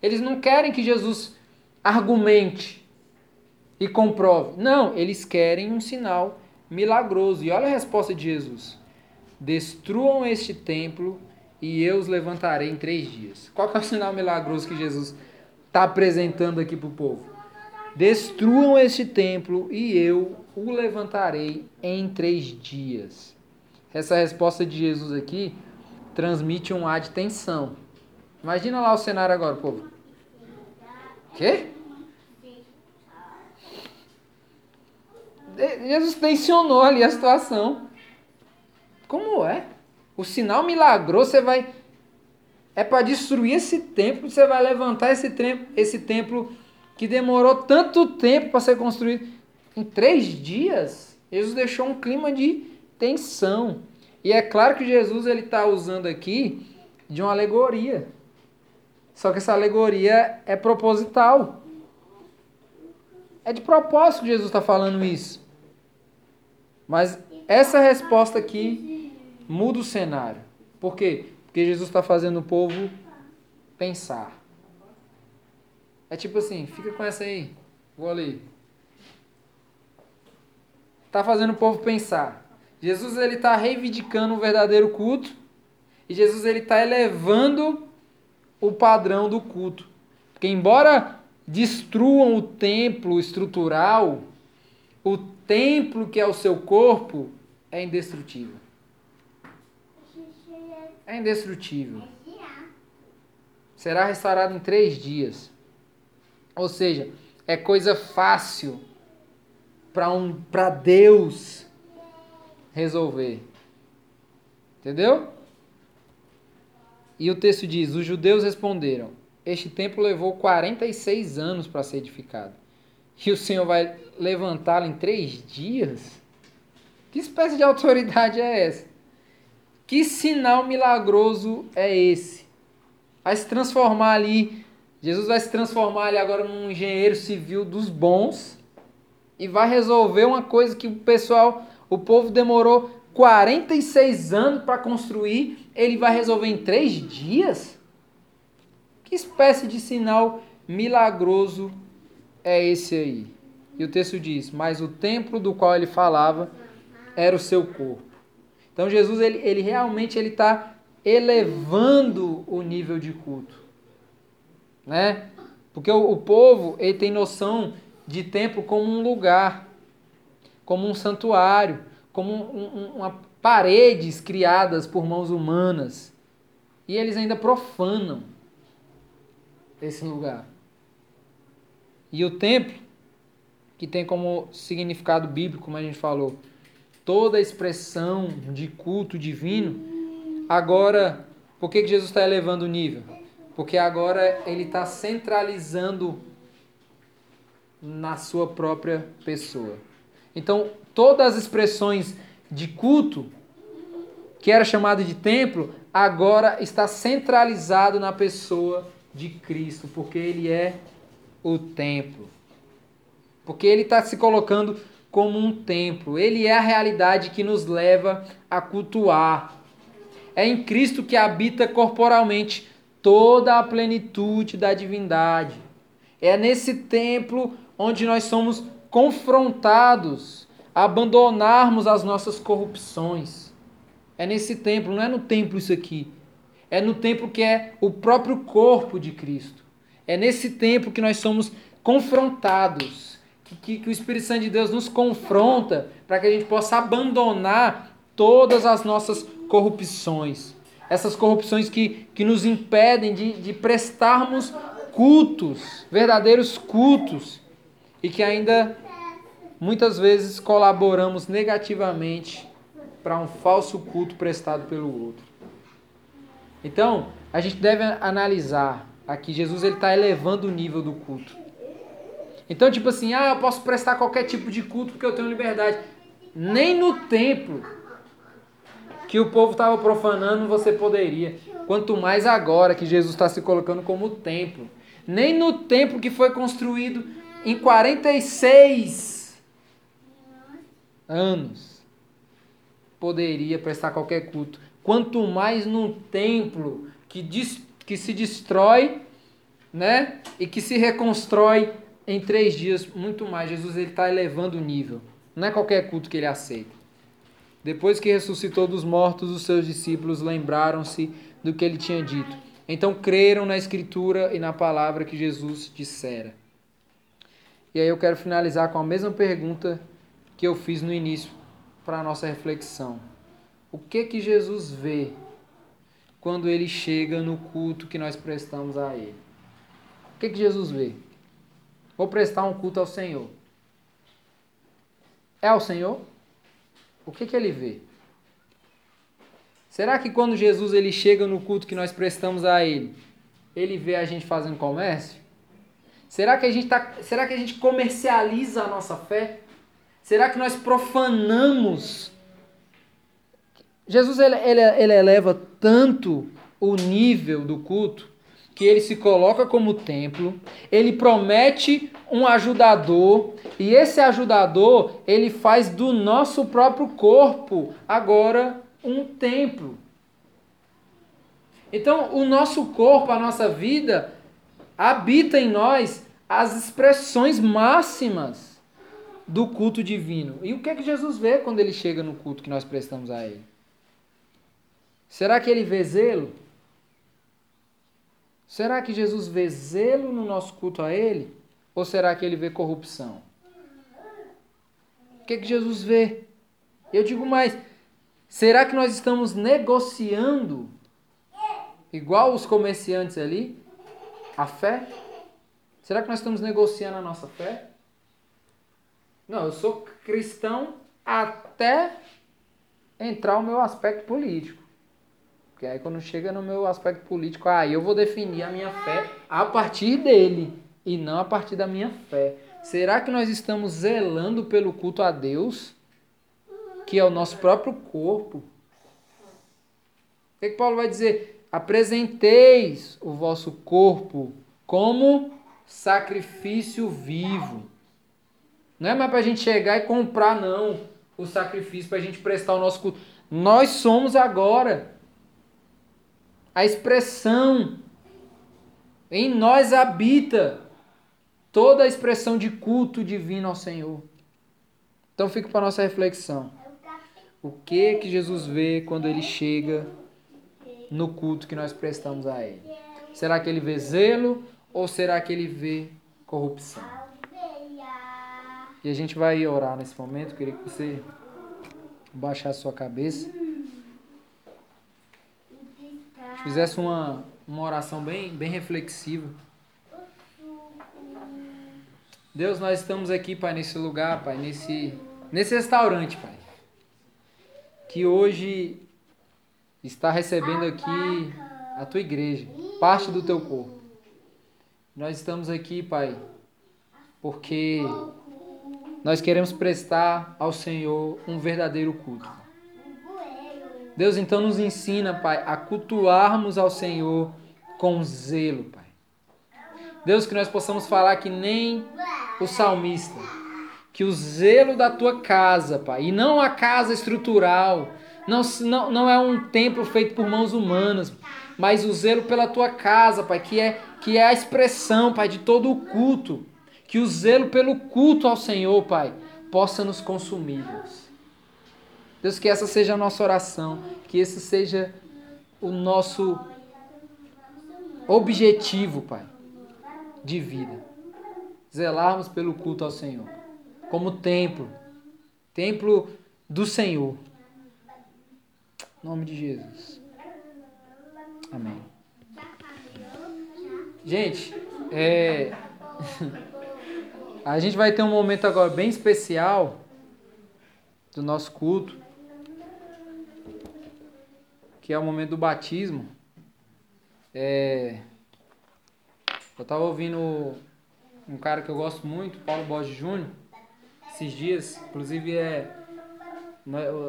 Eles não querem que Jesus argumente e comprove. Não, eles querem um sinal milagroso. E olha a resposta de Jesus: Destruam este templo e eu os levantarei em três dias. Qual é o sinal milagroso que Jesus está apresentando aqui para o povo? Destruam este templo e eu o levantarei em três dias. Essa resposta de Jesus aqui transmite um ar de tensão. Imagina lá o cenário agora, povo. Quê? Jesus tensionou ali a situação. Como é? O sinal milagroso, você vai. É para destruir esse templo, você vai levantar esse templo, esse templo que demorou tanto tempo para ser construído. Em três dias, Jesus deixou um clima de tensão. E é claro que Jesus ele está usando aqui de uma alegoria. Só que essa alegoria é proposital. É de propósito que Jesus está falando isso. Mas essa resposta aqui muda o cenário. Por quê? Porque Jesus está fazendo o povo pensar. É tipo assim, fica com essa aí. Vou ali. Está fazendo o povo pensar. Jesus ele está reivindicando o verdadeiro culto e Jesus ele está elevando o padrão do culto. Porque embora destruam o templo estrutural, o templo que é o seu corpo é indestrutível. É indestrutível. Será restaurado em três dias. Ou seja, é coisa fácil para um, Deus resolver. Entendeu? E o texto diz: Os judeus responderam: Este templo levou 46 anos para ser edificado. E o Senhor vai levantá-lo em três dias? Que espécie de autoridade é essa? Que sinal milagroso é esse? Vai se transformar ali, Jesus vai se transformar ali agora num engenheiro civil dos bons e vai resolver uma coisa que o pessoal, o povo demorou 46 anos para construir, ele vai resolver em três dias? Que espécie de sinal milagroso é esse aí? E o texto diz: Mas o templo do qual ele falava era o seu corpo. Então Jesus ele, ele realmente ele está elevando o nível de culto, né? Porque o, o povo ele tem noção de templo como um lugar, como um santuário, como um, um, uma paredes criadas por mãos humanas. E eles ainda profanam esse lugar. E o templo que tem como significado bíblico, como a gente falou, toda expressão de culto divino, agora, por que, que Jesus está elevando o nível? Porque agora ele está centralizando na sua própria pessoa. Então, todas as expressões de culto, que era chamado de templo, agora está centralizado na pessoa de Cristo, porque ele é o templo. Porque ele está se colocando como um templo. Ele é a realidade que nos leva a cultuar. É em Cristo que habita corporalmente toda a plenitude da divindade. É nesse templo onde nós somos confrontados a abandonarmos as nossas corrupções. É nesse templo, não é no templo isso aqui. É no templo que é o próprio corpo de Cristo. É nesse templo que nós somos confrontados que, que o Espírito Santo de Deus nos confronta para que a gente possa abandonar todas as nossas corrupções. Essas corrupções que, que nos impedem de, de prestarmos cultos, verdadeiros cultos, e que ainda muitas vezes colaboramos negativamente para um falso culto prestado pelo outro. Então, a gente deve analisar aqui, Jesus está elevando o nível do culto. Então, tipo assim, ah, eu posso prestar qualquer tipo de culto porque eu tenho liberdade. Nem no templo que o povo estava profanando você poderia. Quanto mais agora que Jesus está se colocando como templo. Nem no templo que foi construído em 46 anos poderia prestar qualquer culto. Quanto mais num templo que, diz, que se destrói né, e que se reconstrói em três dias, muito mais. Jesus está elevando o nível. Não é qualquer culto que ele aceita. Depois que ressuscitou dos mortos, os seus discípulos lembraram-se do que ele tinha dito. Então creram na Escritura e na palavra que Jesus dissera. E aí eu quero finalizar com a mesma pergunta que eu fiz no início para a nossa reflexão. O que que Jesus vê quando ele chega no culto que nós prestamos a ele? O que, que Jesus vê? Vou prestar um culto ao Senhor. É ao Senhor? O que, que ele vê? Será que quando Jesus ele chega no culto que nós prestamos a ele, ele vê a gente fazendo comércio? Será que a gente tá, será que a gente comercializa a nossa fé? Será que nós profanamos? Jesus ele, ele, ele eleva tanto o nível do culto que ele se coloca como templo, ele promete um ajudador, e esse ajudador, ele faz do nosso próprio corpo agora um templo. Então, o nosso corpo, a nossa vida, habita em nós as expressões máximas do culto divino. E o que é que Jesus vê quando ele chega no culto que nós prestamos a ele? Será que ele vê zelo? Será que Jesus vê zelo no nosso culto a Ele? Ou será que ele vê corrupção? O que, é que Jesus vê? Eu digo mais: será que nós estamos negociando, igual os comerciantes ali, a fé? Será que nós estamos negociando a nossa fé? Não, eu sou cristão até entrar o meu aspecto político. Porque aí quando chega no meu aspecto político, aí eu vou definir a minha fé a partir dele e não a partir da minha fé. Será que nós estamos zelando pelo culto a Deus, que é o nosso próprio corpo? O que, que Paulo vai dizer? Apresenteis o vosso corpo como sacrifício vivo. Não é mais para a gente chegar e comprar, não, o sacrifício para a gente prestar o nosso culto. Nós somos agora a expressão. Em nós habita toda a expressão de culto divino ao Senhor. Então fica para nossa reflexão. O que que Jesus vê quando ele chega no culto que nós prestamos a ele? Será que ele vê zelo ou será que ele vê corrupção? E a gente vai orar nesse momento. Queria que você baixasse sua cabeça fizesse uma, uma oração bem, bem reflexiva. Deus, nós estamos aqui, Pai, nesse lugar, Pai, nesse, nesse restaurante, Pai, que hoje está recebendo aqui a tua igreja, parte do teu corpo. Nós estamos aqui, Pai, porque nós queremos prestar ao Senhor um verdadeiro culto. Deus então nos ensina, Pai, a cultuarmos ao Senhor com zelo, Pai. Deus, que nós possamos falar que nem o salmista, que o zelo da tua casa, Pai, e não a casa estrutural, não, não, não é um templo feito por mãos humanas, mas o zelo pela tua casa, Pai, que é, que é a expressão, Pai, de todo o culto. Que o zelo pelo culto ao Senhor, Pai, possa nos consumir, Deus. Deus, que essa seja a nossa oração, que esse seja o nosso objetivo, Pai, de vida. Zelarmos pelo culto ao Senhor, como templo, templo do Senhor. Em nome de Jesus. Amém. Gente, é... a gente vai ter um momento agora bem especial do nosso culto que é o momento do batismo. É... Eu estava ouvindo um cara que eu gosto muito, Paulo Borges Júnior, esses dias, inclusive é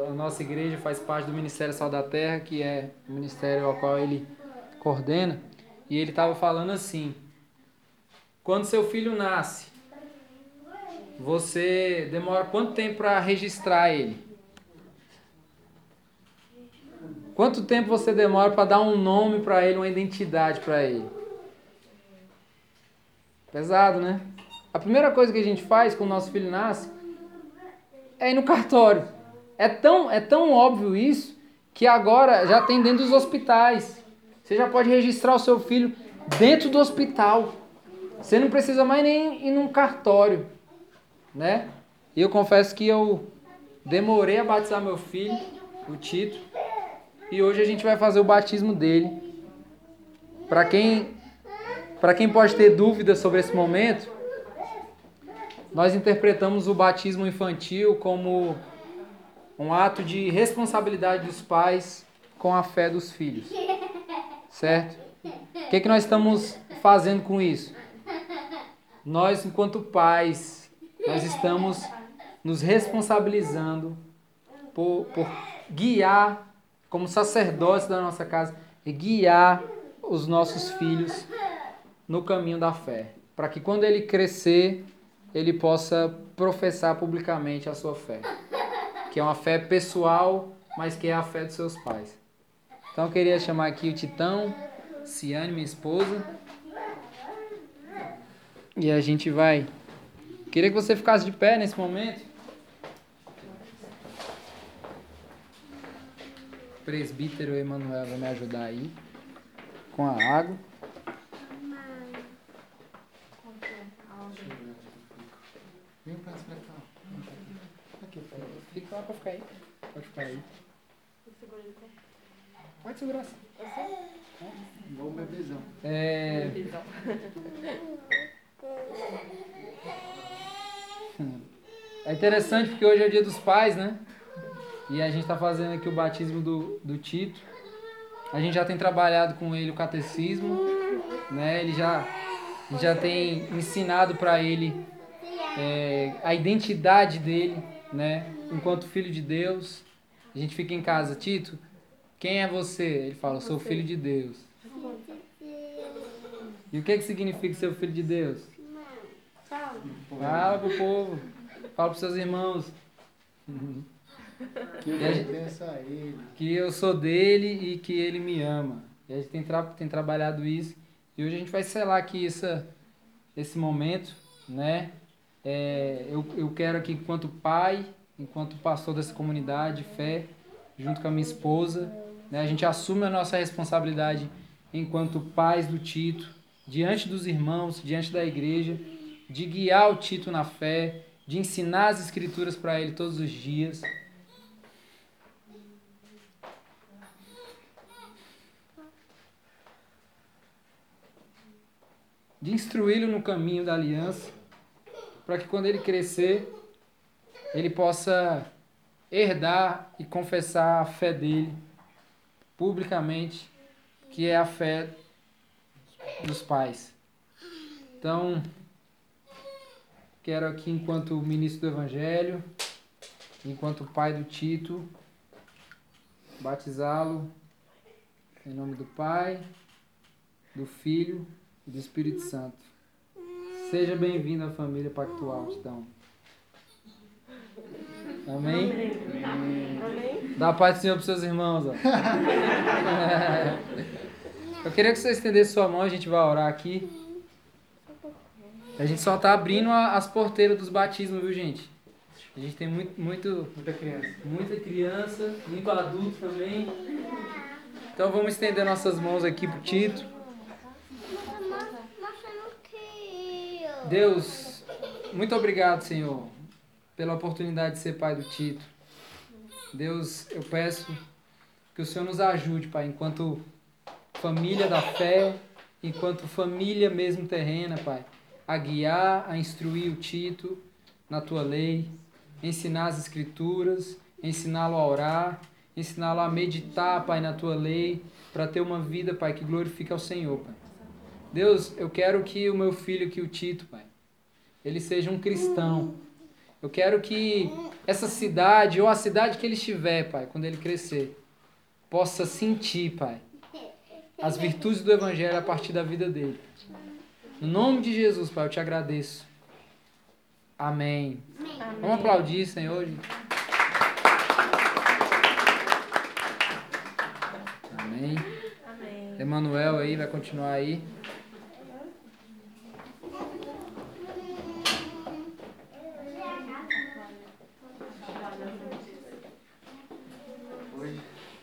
a nossa igreja faz parte do Ministério Sal da Terra, que é o ministério ao qual ele coordena, e ele estava falando assim: quando seu filho nasce, você demora quanto tempo para registrar ele? Quanto tempo você demora para dar um nome para ele, uma identidade para ele? Pesado, né? A primeira coisa que a gente faz quando nosso filho nasce é ir no cartório. É tão, é tão óbvio isso que agora já tem dentro dos hospitais. Você já pode registrar o seu filho dentro do hospital. Você não precisa mais nem ir num cartório, né? E eu confesso que eu demorei a batizar meu filho, o Tito, e hoje a gente vai fazer o batismo dele. Para quem para quem pode ter dúvidas sobre esse momento, nós interpretamos o batismo infantil como um ato de responsabilidade dos pais com a fé dos filhos. Certo? O que, é que nós estamos fazendo com isso? Nós, enquanto pais, nós estamos nos responsabilizando por, por guiar, como sacerdotes da nossa casa, e guiar os nossos filhos no caminho da fé, para que quando ele crescer, ele possa professar publicamente a sua fé, que é uma fé pessoal, mas que é a fé dos seus pais. Então eu queria chamar aqui o Titão, Ciane, minha esposa, e a gente vai. Queria que você ficasse de pé nesse momento. O presbítero Emanuel vai me ajudar aí com a água. Vem pra cá. Aqui, fica lá pra ficar aí. Pode ficar aí. Pode segurar assim. Igual o bebezão. É... É interessante porque hoje é o dia dos pais, né? E a gente está fazendo aqui o batismo do, do Tito. A gente já tem trabalhado com ele o catecismo, né? Ele já, já tem ensinado para ele é, a identidade dele, né? Enquanto filho de Deus. A gente fica em casa, Tito, quem é você? Ele fala, sou filho de Deus. E o que, que significa ser filho de Deus? Fala pro povo. Fala pros seus irmãos. Que eu pertenço a ele. Que eu sou dele e que ele me ama. E a gente tem, tra tem trabalhado isso. E hoje a gente vai selar aqui essa, esse momento, né? É, eu, eu quero aqui, enquanto pai, enquanto pastor dessa comunidade, fé, junto com a minha esposa, né, a gente assume a nossa responsabilidade enquanto pais do Tito, diante dos irmãos, diante da igreja, de guiar o Tito na fé, de ensinar as escrituras para ele todos os dias. De instruí-lo no caminho da aliança para que quando ele crescer, ele possa herdar e confessar a fé dele publicamente, que é a fé dos pais. Então, quero aqui, enquanto ministro do Evangelho, enquanto pai do Tito, batizá-lo em nome do Pai, do Filho e do Espírito Santo. Seja bem-vindo à família Pactual, então. Amém? Amém. Dá a paz do Senhor para os seus irmãos. Ó. Eu queria que você estendesse sua mão, a gente vai orar aqui. A gente só está abrindo as porteiras dos batismos, viu, gente? A gente tem muito, muito, muita criança. Muita criança, muito adulto também. Então vamos estender nossas mãos aqui pro Tito. Deus, muito obrigado, Senhor, pela oportunidade de ser pai do Tito. Deus, eu peço que o Senhor nos ajude, Pai, enquanto família da fé, enquanto família mesmo terrena, Pai, a guiar, a instruir o Tito na tua lei, ensinar as escrituras, ensiná-lo a orar, ensiná-lo a meditar, Pai, na tua lei, para ter uma vida, Pai, que glorifique ao Senhor, Pai. Deus, eu quero que o meu filho, que o Tito, Pai, ele seja um cristão. Eu quero que essa cidade, ou a cidade que ele estiver, Pai, quando ele crescer, possa sentir, Pai, as virtudes do Evangelho a partir da vida dele. No nome de Jesus, Pai, eu te agradeço. Amém. Amém. Vamos aplaudir, Senhor. Amém. Amém. Emanuel aí vai continuar aí.